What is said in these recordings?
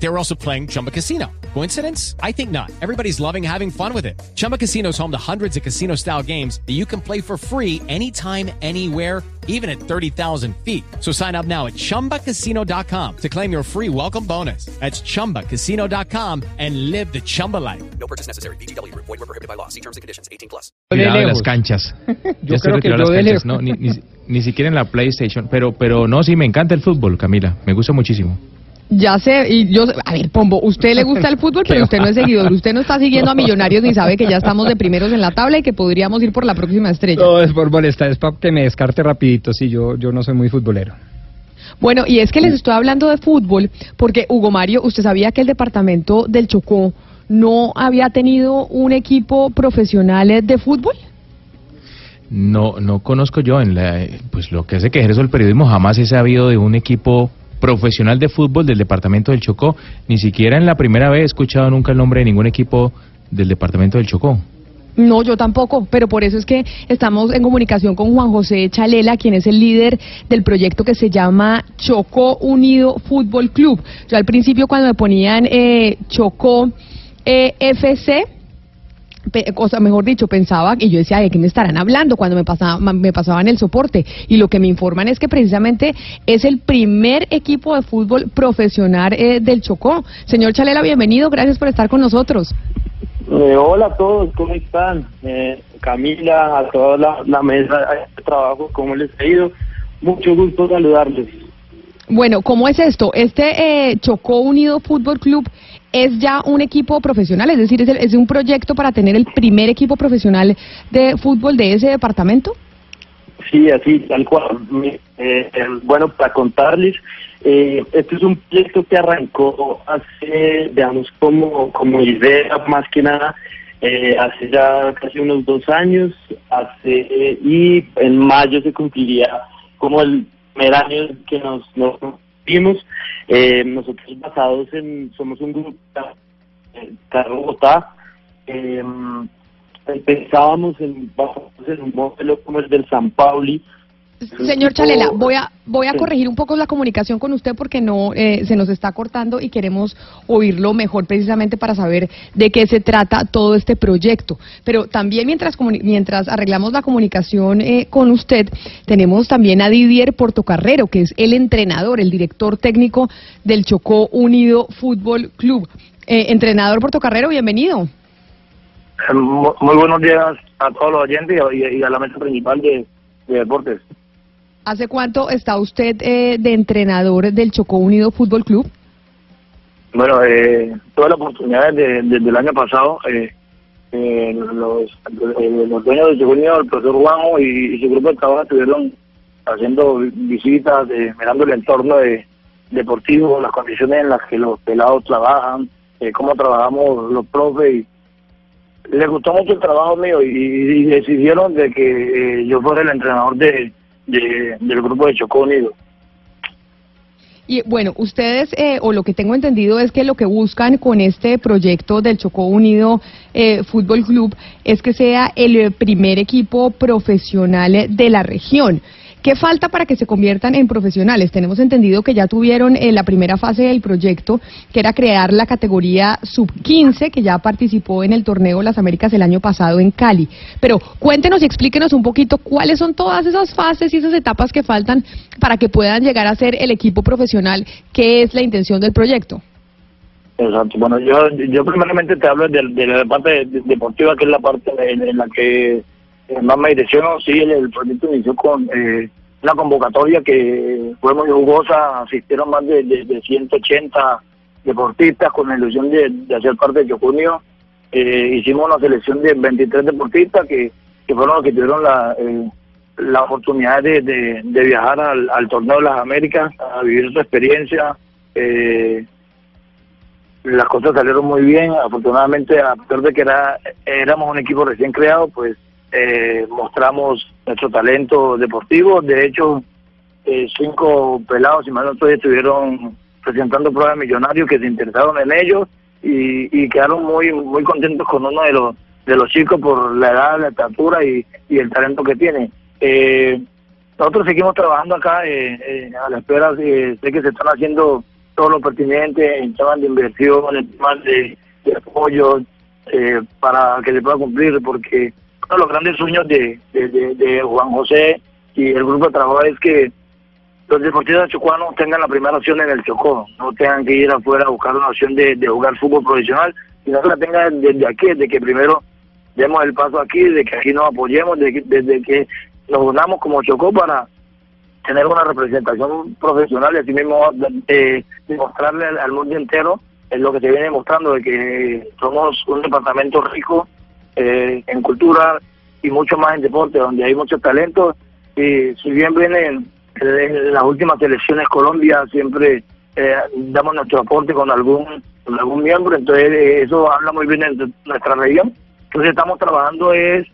They were also playing Chumba Casino. Coincidence? I think not. Everybody's loving having fun with it. Chumba Casino is home to hundreds of casino style games that you can play for free anytime, anywhere, even at 30,000 feet. So sign up now at chumbacasino.com to claim your free welcome bonus. That's chumbacasino.com and live the Chumba life. No purchase necessary. BGW. Void were prohibited by law. See terms and conditions. 18 plus. Cuidado de de las canchas. Yo Ya creo que retiró yo las canchas, no, ni, ni, ni siquiera en la PlayStation. Pero, pero no, sí, me encanta el fútbol, Camila. Me gusta muchísimo. Ya sé, y yo, a ver, Pombo, usted le gusta el fútbol, pero usted no es seguidor, usted no está siguiendo a Millonarios ni sabe que ya estamos de primeros en la tabla y que podríamos ir por la próxima estrella. No, es por molestar, es para que me descarte rapidito, sí, yo, yo no soy muy futbolero. Bueno, y es que les estoy hablando de fútbol porque, Hugo Mario, ¿usted sabía que el departamento del Chocó no había tenido un equipo profesional de fútbol? No, no conozco yo en la, pues lo que hace que ejerzo el periodismo jamás he sabido de un equipo profesional de fútbol del departamento del Chocó. Ni siquiera en la primera vez he escuchado nunca el nombre de ningún equipo del departamento del Chocó. No, yo tampoco, pero por eso es que estamos en comunicación con Juan José Chalela, quien es el líder del proyecto que se llama Chocó Unido Fútbol Club. Yo al principio cuando me ponían eh, Chocó eh, FC, pe- cosa mejor dicho, pensaba y yo decía, ¿de me estarán hablando cuando me, pasaba, me pasaban el soporte? Y lo que me informan es que precisamente es el primer equipo de fútbol profesional eh, del Chocó. Señor Chalela, bienvenido, gracias por estar con nosotros. Eh, hola a todos, ¿cómo están? Eh, Camila, a toda la, la mesa de trabajo, ¿cómo les ha ido? Mucho gusto saludarles. Bueno, ¿cómo es esto? Este eh, Chocó Unido Fútbol Club es ya un equipo profesional, es decir, es, el- es un proyecto para tener el primer equipo profesional de fútbol de ese departamento. Sí, así, tal cual. Eh, eh, bueno, para contarles, eh, este es un proyecto que arrancó hace, digamos, como, como idea más que nada, eh, hace ya casi unos dos años, hace y en mayo se cumpliría como el primer año que nos, nos Eh, nosotros basados en, somos un grupo eh, de Bogotá, eh, pensábamos en, en un modelo como el del San Pauli, Señor Chalela, voy a voy a corregir un poco la comunicación con usted porque no eh, se nos está cortando y queremos oírlo mejor precisamente para saber de qué se trata todo este proyecto. Pero también mientras mientras arreglamos la comunicación eh, con usted, tenemos también a Didier Portocarrero, que es el entrenador, el director técnico del Chocó Unido Fútbol Club. Eh, entrenador Portocarrero, bienvenido. Mu- Muy buenos días a todos los oyentes y a, y a la mesa principal de, de deportes. ¿Hace cuánto está usted eh, de entrenador del Chocó Unido Fútbol Club? Bueno, eh, tuve la oportunidad de- desde el año pasado, eh, eh, los, eh, dueños del segundo, el profesor Juanjo y, su grupo de trabajo estuvieron haciendo vi- visitas, eh, mirando el entorno de, deportivo, las condiciones en las que los pelados trabajan, eh, cómo trabajamos los profes y les gustó mucho el trabajo mío y, y decidieron de que yo fuera el entrenador de, de- del grupo de Chocó Unido. Y bueno, ustedes, eh, o lo que tengo entendido es que lo que buscan con este proyecto del Chocó Unido eh, Fútbol Club es que sea el primer equipo profesional de la región. ¿Qué falta para que se conviertan en profesionales? Tenemos entendido que ya tuvieron eh, la primera fase del proyecto, que era crear la categoría sub-15, que ya participó en el torneo Las Américas el año pasado en Cali. Pero cuéntenos y explíquenos un poquito cuáles son todas esas fases y esas etapas que faltan para que puedan llegar a ser el equipo profesional, que es la intención del proyecto. Exacto. Bueno, yo, yo primeramente te hablo de, la parte de- deportiva, que es la parte en, en la que más me direcciono. Sí, el, proyecto inició con eh, una convocatoria que fue muy jugosa. Asistieron más de, de, de 180 deportistas con la ilusión de, de hacer parte de Chocunio. Eh, hicimos una selección de 23 deportistas que, que fueron los que tuvieron la, eh, la oportunidad de, de, de viajar al, al torneo de las Américas, a vivir su experiencia. Eh, las cosas salieron muy bien. Afortunadamente, a pesar de que era, éramos un equipo recién creado, pues eh, mostramos nuestro talento deportivo. De hecho, eh, cinco pelados, y más no estoy, estuvieron presentando pruebas de millonarios que se interesaron en ellos y, y quedaron muy muy contentos con uno de los de los chicos por la edad, la estatura y, y el talento que tienen. Eh, nosotros seguimos trabajando acá eh, eh, a la espera, eh, sé que se están haciendo todo lo pertinente en temas de inversión, en temas de, de apoyo, eh, para que se pueda cumplir, porque uno de los grandes sueños de, de, de- Juan José y el grupo de trabajo es que los deportistas chocuanos tengan la primera opción en el Chocó, no tengan que ir afuera a buscar una opción de, de jugar fútbol profesional, sino que la tengan desde aquí, de que primero demos el paso aquí, de que aquí nos apoyemos, de que- desde que nos unamos como Chocó para tener una representación profesional y así mismo eh, demostrarle al, al mundo entero es lo que se viene mostrando de que somos un departamento rico eh, en cultura y mucho más en deporte, donde hay mucho talento. Y si bien vienen en las últimas elecciones Colombia, siempre eh, damos nuestro aporte con algún miembro, entonces eh, eso habla muy bien de nuestra región. Entonces estamos trabajando es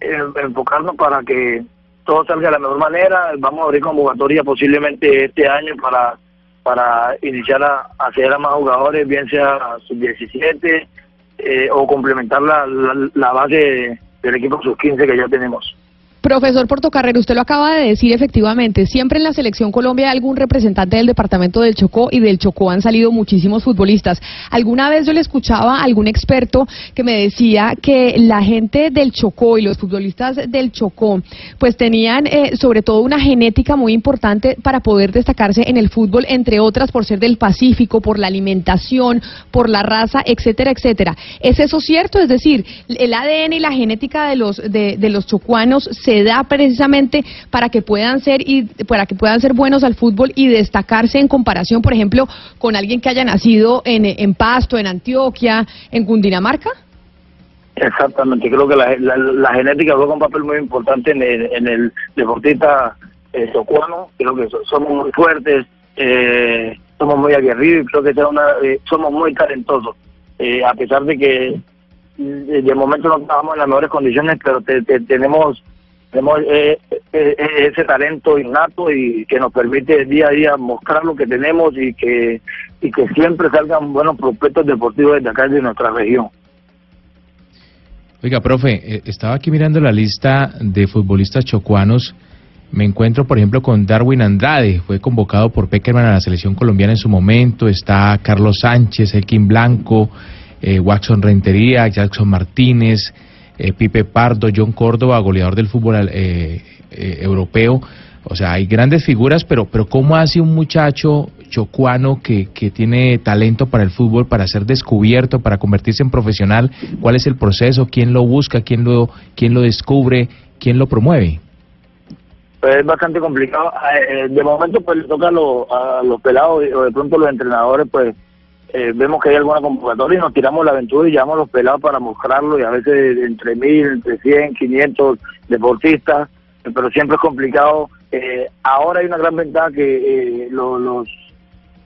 eh, enfocarnos para que todo salga de la mejor manera. Vamos a abrir convocatoria posiblemente este año para para iniciar a, a a más jugadores, bien sea sub-17 eh, o complementar la, la, base del equipo sub-15 que ya tenemos. Profesor Portocarrero, usted lo acaba de decir efectivamente, siempre en la selección Colombia hay algún representante del departamento del Chocó y del Chocó han salido muchísimos futbolistas. Alguna vez yo le escuchaba a algún experto que me decía que la gente del Chocó y los futbolistas del Chocó pues tenían eh, sobre todo una genética muy importante para poder destacarse en el fútbol, entre otras por ser del Pacífico, por la alimentación, por la raza, etcétera, etcétera. ¿Es eso cierto? Es decir, el ADN y la genética de los de, de los chocuanos da precisamente para que puedan ser y para que puedan ser buenos al fútbol y destacarse en comparación, por ejemplo, con alguien que haya nacido en, en Pasto, en Antioquia, en Cundinamarca. Exactamente, creo que la, la, la genética juega un papel muy importante en el, en el deportista eh, chocuano. Creo que so- somos muy fuertes, eh, somos muy aguerridos y creo que una, eh, somos muy talentosos. Eh, a pesar de que mm, de momento no estamos en las mejores condiciones, pero te- te- tenemos tenemos eh, eh, eh, ese talento innato y que nos permite día a día mostrar lo que tenemos y que y que siempre salgan buenos prospectos deportivos desde acá de nuestra región. Oiga, profe, eh, estaba aquí mirando la lista de futbolistas chocuanos. Me encuentro, por ejemplo, con Darwin Andrade, fue convocado por Peckerman a la selección colombiana en su momento. Está Carlos Sánchez, Elkin Blanco, eh, Watson Rentería, Jackson Martínez, eh, Pipe Pardo, John Córdoba, goleador del fútbol eh, eh, europeo. O sea, hay grandes figuras, pero, pero ¿cómo hace un muchacho chocuano que, que tiene talento para el fútbol, para ser descubierto, para convertirse en profesional? ¿Cuál es el proceso? ¿Quién lo busca? ¿Quién lo, quién lo descubre? ¿Quién lo promueve? Pues es bastante complicado. Eh, eh, de momento, pues le toca a, los a los pelados o de pronto los entrenadores, pues eh, vemos que hay alguna convocatoria y nos tiramos la aventura y llamamos a los pelados para mostrarlo y a veces entre mil, entre 100, 500 deportistas, pero siempre es complicado. Eh, ahora hay una gran ventaja que eh, lo- los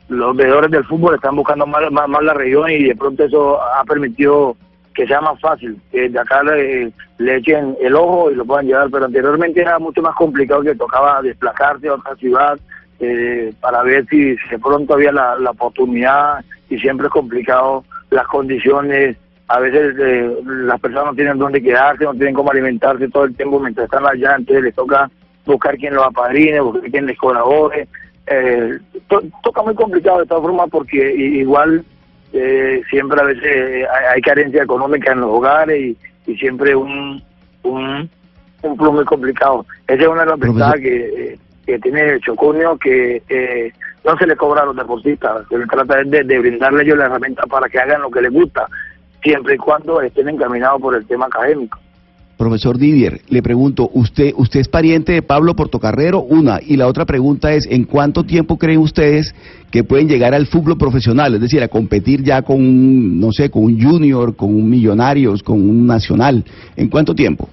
los veedores del fútbol están buscando más, más, más la región y de pronto eso ha permitido que sea más fácil, que de acá le, le echen el ojo y lo puedan llevar, pero anteriormente era mucho más complicado que tocaba desplazarse a otra ciudad eh, para ver si, si de pronto había la, la oportunidad y siempre es complicado las condiciones, a veces eh, las personas no tienen dónde quedarse, no tienen cómo alimentarse todo el tiempo mientras están allá, entonces les toca buscar quien los apadrine, buscar quien les colabore, eh, to- toca muy complicado de todas formas porque igual eh, siempre a veces hay, hay carencia económica en los hogares y, y siempre un, un, un plus muy complicado. Esa es una de las ventajas que, eh, que tiene el Chocunio, que eh, no se le cobra a los deportistas, se les trata de, de brindarle ellos la herramienta para que hagan lo que les gusta, siempre y cuando estén encaminados por el tema académico. Profesor Didier, le pregunto, ¿usted usted es pariente de Pablo Portocarrero? Una. Y la otra pregunta es, ¿en cuánto tiempo creen ustedes que pueden llegar al fútbol profesional? Es decir, a competir ya con un, no sé, con un junior, con un millonarios, con un nacional. ¿En cuánto tiempo?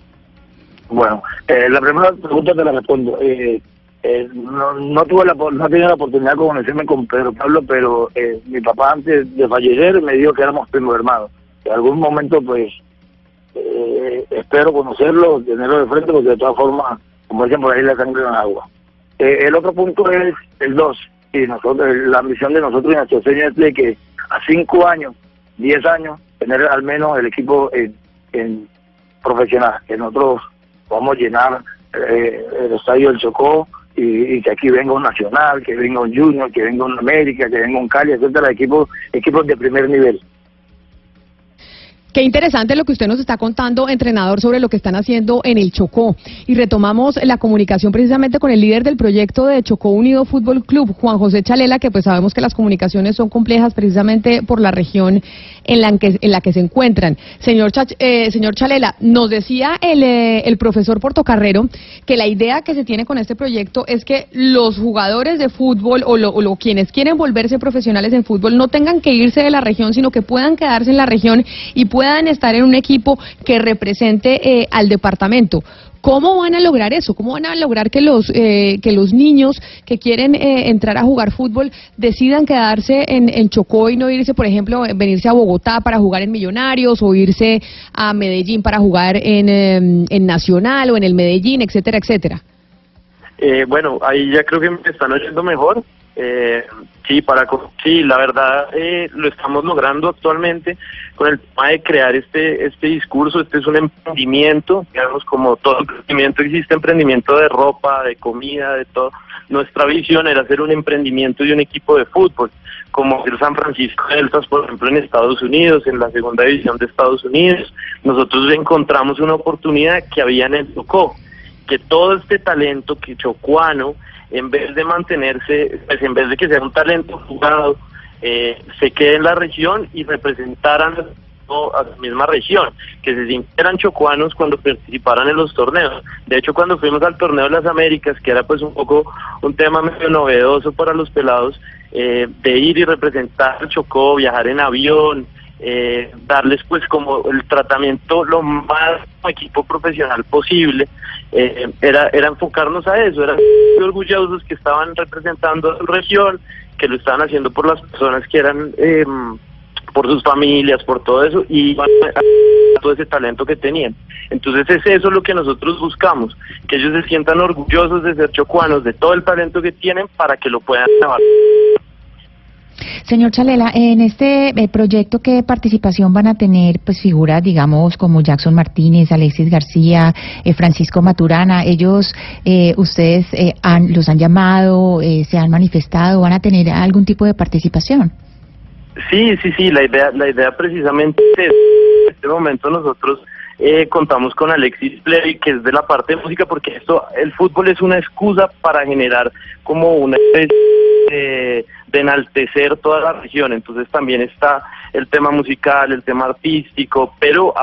Bueno, eh, la primera pregunta te la respondo. Eh, eh, no, no tuve la, no he tenido la oportunidad de conocerme con Pedro Pablo, pero eh, mi papá antes de fallecer me dijo que éramos primos hermanos. En algún momento, pues, eh, espero conocerlo, tenerlo de frente, porque de todas formas, como dicen por ahí, la sangre en el agua. Eh, el otro punto es el 2, y nosotros, la ambición de nosotros y nuestro sueño es de que a 5 años, 10 años, tener al menos el equipo en, profesional, que nosotros a llenar eh, el estadio del Chocó y, y que aquí venga un Nacional, que venga un Junior, que venga un América, que venga un Cali, etcétera, equipos, equipos de primer nivel. Qué interesante lo que usted nos está contando, entrenador, sobre lo que están haciendo en el Chocó. Y retomamos la comunicación precisamente con el líder del proyecto de Chocó Unido Fútbol Club, Juan José Chalela, que pues sabemos que las comunicaciones son complejas precisamente por la región en la que, en la que se encuentran. Señor, Chach- eh, señor Chalela, nos decía el, eh, profesor Portocarrero que la idea que se tiene con este proyecto es que los jugadores de fútbol o, lo- o lo- quienes quieren volverse profesionales en fútbol no tengan que irse de la región, sino que puedan quedarse en la región y puedan estar en un equipo que represente eh, al departamento. ¿Cómo van a lograr eso? ¿Cómo van a lograr que los eh, que los niños que quieren eh, entrar a jugar fútbol decidan quedarse en, en Chocó y no irse, por ejemplo, venirse a Bogotá para jugar en Millonarios o irse a Medellín para jugar en, eh, en Nacional o en el Medellín, etcétera, etcétera? Eh, bueno, ahí ya creo que están oyendo mejor. Eh, sí, para sí, la verdad eh, lo estamos logrando actualmente con el tema de crear este este discurso. Este es un emprendimiento, digamos, como todo emprendimiento existe emprendimiento de ropa, de comida, de todo. Nuestra visión era hacer un emprendimiento de un equipo de fútbol, como el San Francisco Deltas, por ejemplo, en Estados Unidos, en la segunda división de Estados Unidos. Nosotros encontramos una oportunidad que había en el Chocó que todo este talento que chocuano, en vez de mantenerse, pues en vez de que sea un talento jugado, eh, se quede en la región y representaran a la misma región, que se sintieran chocuanos cuando participaran en los torneos. De hecho, cuando fuimos al torneo de las Américas, que era pues un poco un tema medio novedoso para los pelados, eh, de ir y representar Chocó, viajar en avión, eh, darles pues como el tratamiento lo más equipo profesional posible, eh, era, era enfocarnos a eso, eran orgullosos que estaban representando a su región, que lo estaban haciendo por las personas que eran, eh, por sus familias, por todo eso, y iban a- todo ese talento que tenían. Entonces es eso lo que nosotros buscamos, que ellos se sientan orgullosos de ser chocuanos, de todo el talento que tienen para que lo puedan llevar. Señor Chalela, en este eh, proyecto, ¿qué participación van a tener pues figuras, digamos, como Jackson Martínez, Alexis García, eh, Francisco Maturana? Ellos, eh, ustedes eh, han, los han llamado, eh, se han manifestado, van a tener algún tipo de participación. Sí, sí, sí, la idea, la idea precisamente es, en este momento nosotros eh, contamos con Alexis Play, que es de la parte de música, porque esto, el fútbol es una excusa para generar como una especie de, de enaltecer toda la región, entonces también está el tema musical, el tema artístico, pero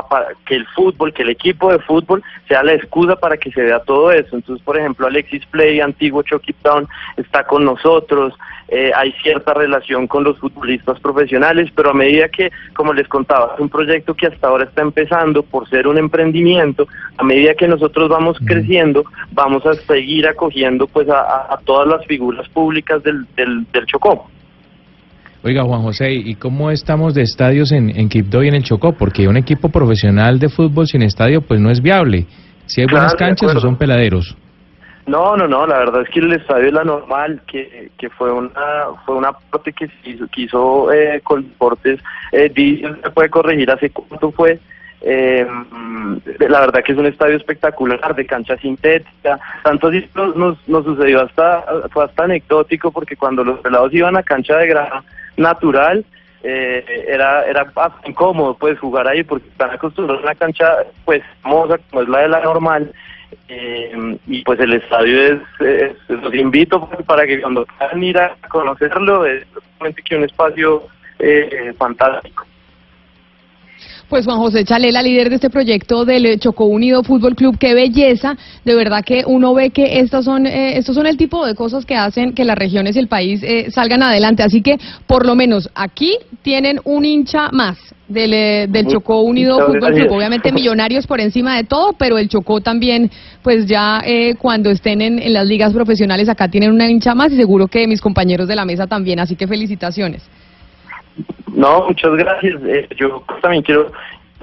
que el fútbol, que el equipo de fútbol sea la excusa para que se vea todo eso. Entonces, por ejemplo, Alexis Play, antiguo Chucky Town, está con nosotros, eh, hay cierta relación con los futbolistas profesionales, pero a medida que, como les contaba, es un proyecto que hasta ahora está empezando por ser un emprendimiento, a medida que nosotros vamos creciendo, vamos a seguir acogiendo pues a, a- a todas las figuras públicas del, del, del Chocó. Oiga, Juan José, ¿y cómo estamos de estadios en, en Quibdó y en el Chocó? Porque un equipo profesional de fútbol sin estadio pues no es viable. Si hay buenas Claro, canchas o son peladeros. No, no, no, la verdad es que el estadio es la normal, que, que fue una fue una parte que se hizo, que hizo eh, Coldeportes, eh, se puede corregir hace cuánto fue, eh, mm, la verdad que es un estadio espectacular, de cancha sintética, tanto así nos, nos, nos sucedió hasta, fue hasta anecdótico porque cuando los pelados iban a cancha de grama natural, eh, era era incómodo pues jugar ahí porque están acostumbrados a una cancha pues famosa como es la de la normal eh, y pues el estadio es, los invito pues, para que cuando puedan ir a conocerlo es realmente que un espacio eh, fantástico Pues Juan José Chalela, líder de este proyecto del eh, Chocó Unido Fútbol Club, qué belleza. De verdad que uno ve que estos son, eh, estos son el tipo de cosas que hacen que las regiones y el país eh, salgan adelante. Así que, por lo menos aquí tienen un hincha más del, eh, del Chocó Unido Fútbol Club. Obviamente millonarios por encima de todo, pero el Chocó también, pues ya eh, cuando estén en, en las ligas profesionales acá tienen una hincha más y seguro que mis compañeros de la mesa también. Así que felicitaciones. No, muchas gracias. Eh, yo también quiero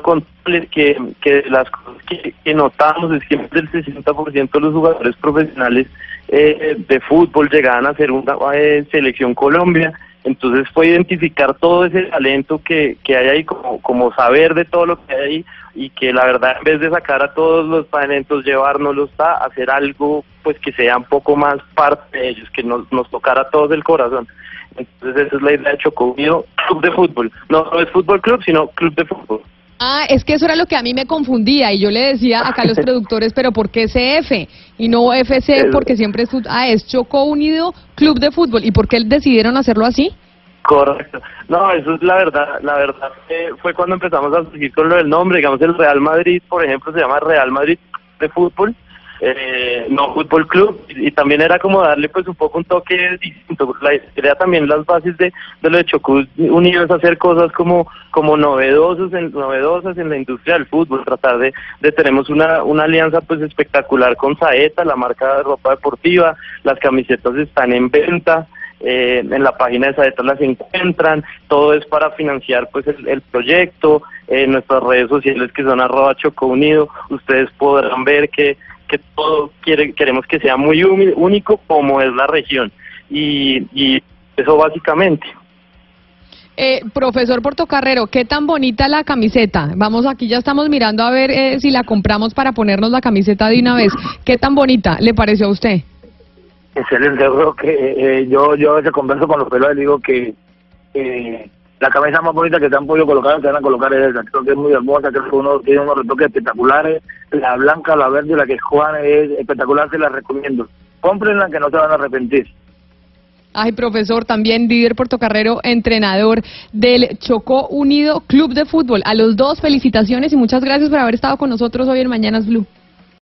contarles que, que las cosas que, notamos es que más del 60% de los jugadores profesionales eh, de fútbol llegaban a ser una eh, selección Colombia Entonces fue identificar todo ese talento que, que hay ahí, como, como saber de todo lo que hay ahí y que la verdad en vez de sacar a todos los talentos, llevárnoslos a hacer algo pues que sea un poco más parte de ellos, que nos, nos tocara a todos el corazón. Entonces esa es la idea de Chocomio, club de fútbol. No, no es fútbol club, sino club de fútbol. Ah, es que eso era lo que a mí me confundía y yo le decía acá a los productores, pero ¿por qué CF y no FC? Porque siempre es, ah, es Chocó Unido Club de Fútbol. ¿Y por qué decidieron hacerlo así? Correcto. No, eso es la verdad. La verdad eh, fue cuando empezamos a seguir con lo del nombre. Digamos, el Real Madrid, por ejemplo, se llama Real Madrid de Fútbol, eh, no Fútbol Club. Y, también era como darle pues un poco un toque distinto. La idea también, las bases de, de lo de Chocó Unido es hacer cosas como como novedosos en, novedosas en la industria del fútbol. Tratar de, de tenemos una, una alianza pues espectacular con Saeta, la marca de ropa deportiva. Las camisetas están en venta eh, en la página de Saeta las encuentran, todo es para financiar pues el, el proyecto, en nuestras redes sociales que son arroba Choco Unido, ustedes podrán ver que, que todo quiere, queremos que sea muy único como es la región y, y eso básicamente. Eh, profesor Portocarrero, ¿qué tan bonita la camiseta? Vamos aquí, ya estamos mirando a ver eh, si la compramos para ponernos la camiseta de una vez. ¿Qué tan bonita le pareció a usted? Excelente, yo creo que eh, yo yo a veces converso con los pelones y digo que eh, la cabeza más bonita que te han podido colocar, te van a colocar es esa. Creo que es muy hermosa, creo que uno tiene unos retoques espectaculares. La blanca, la verde la que es Juan es espectacular, se la recomiendo. Cómprenla que no se van a arrepentir. Ay, profesor, también Didier Portocarrero, entrenador del Chocó Unido Club de Fútbol. A los dos, felicitaciones y muchas gracias por haber estado con nosotros hoy en Mañanas Blue.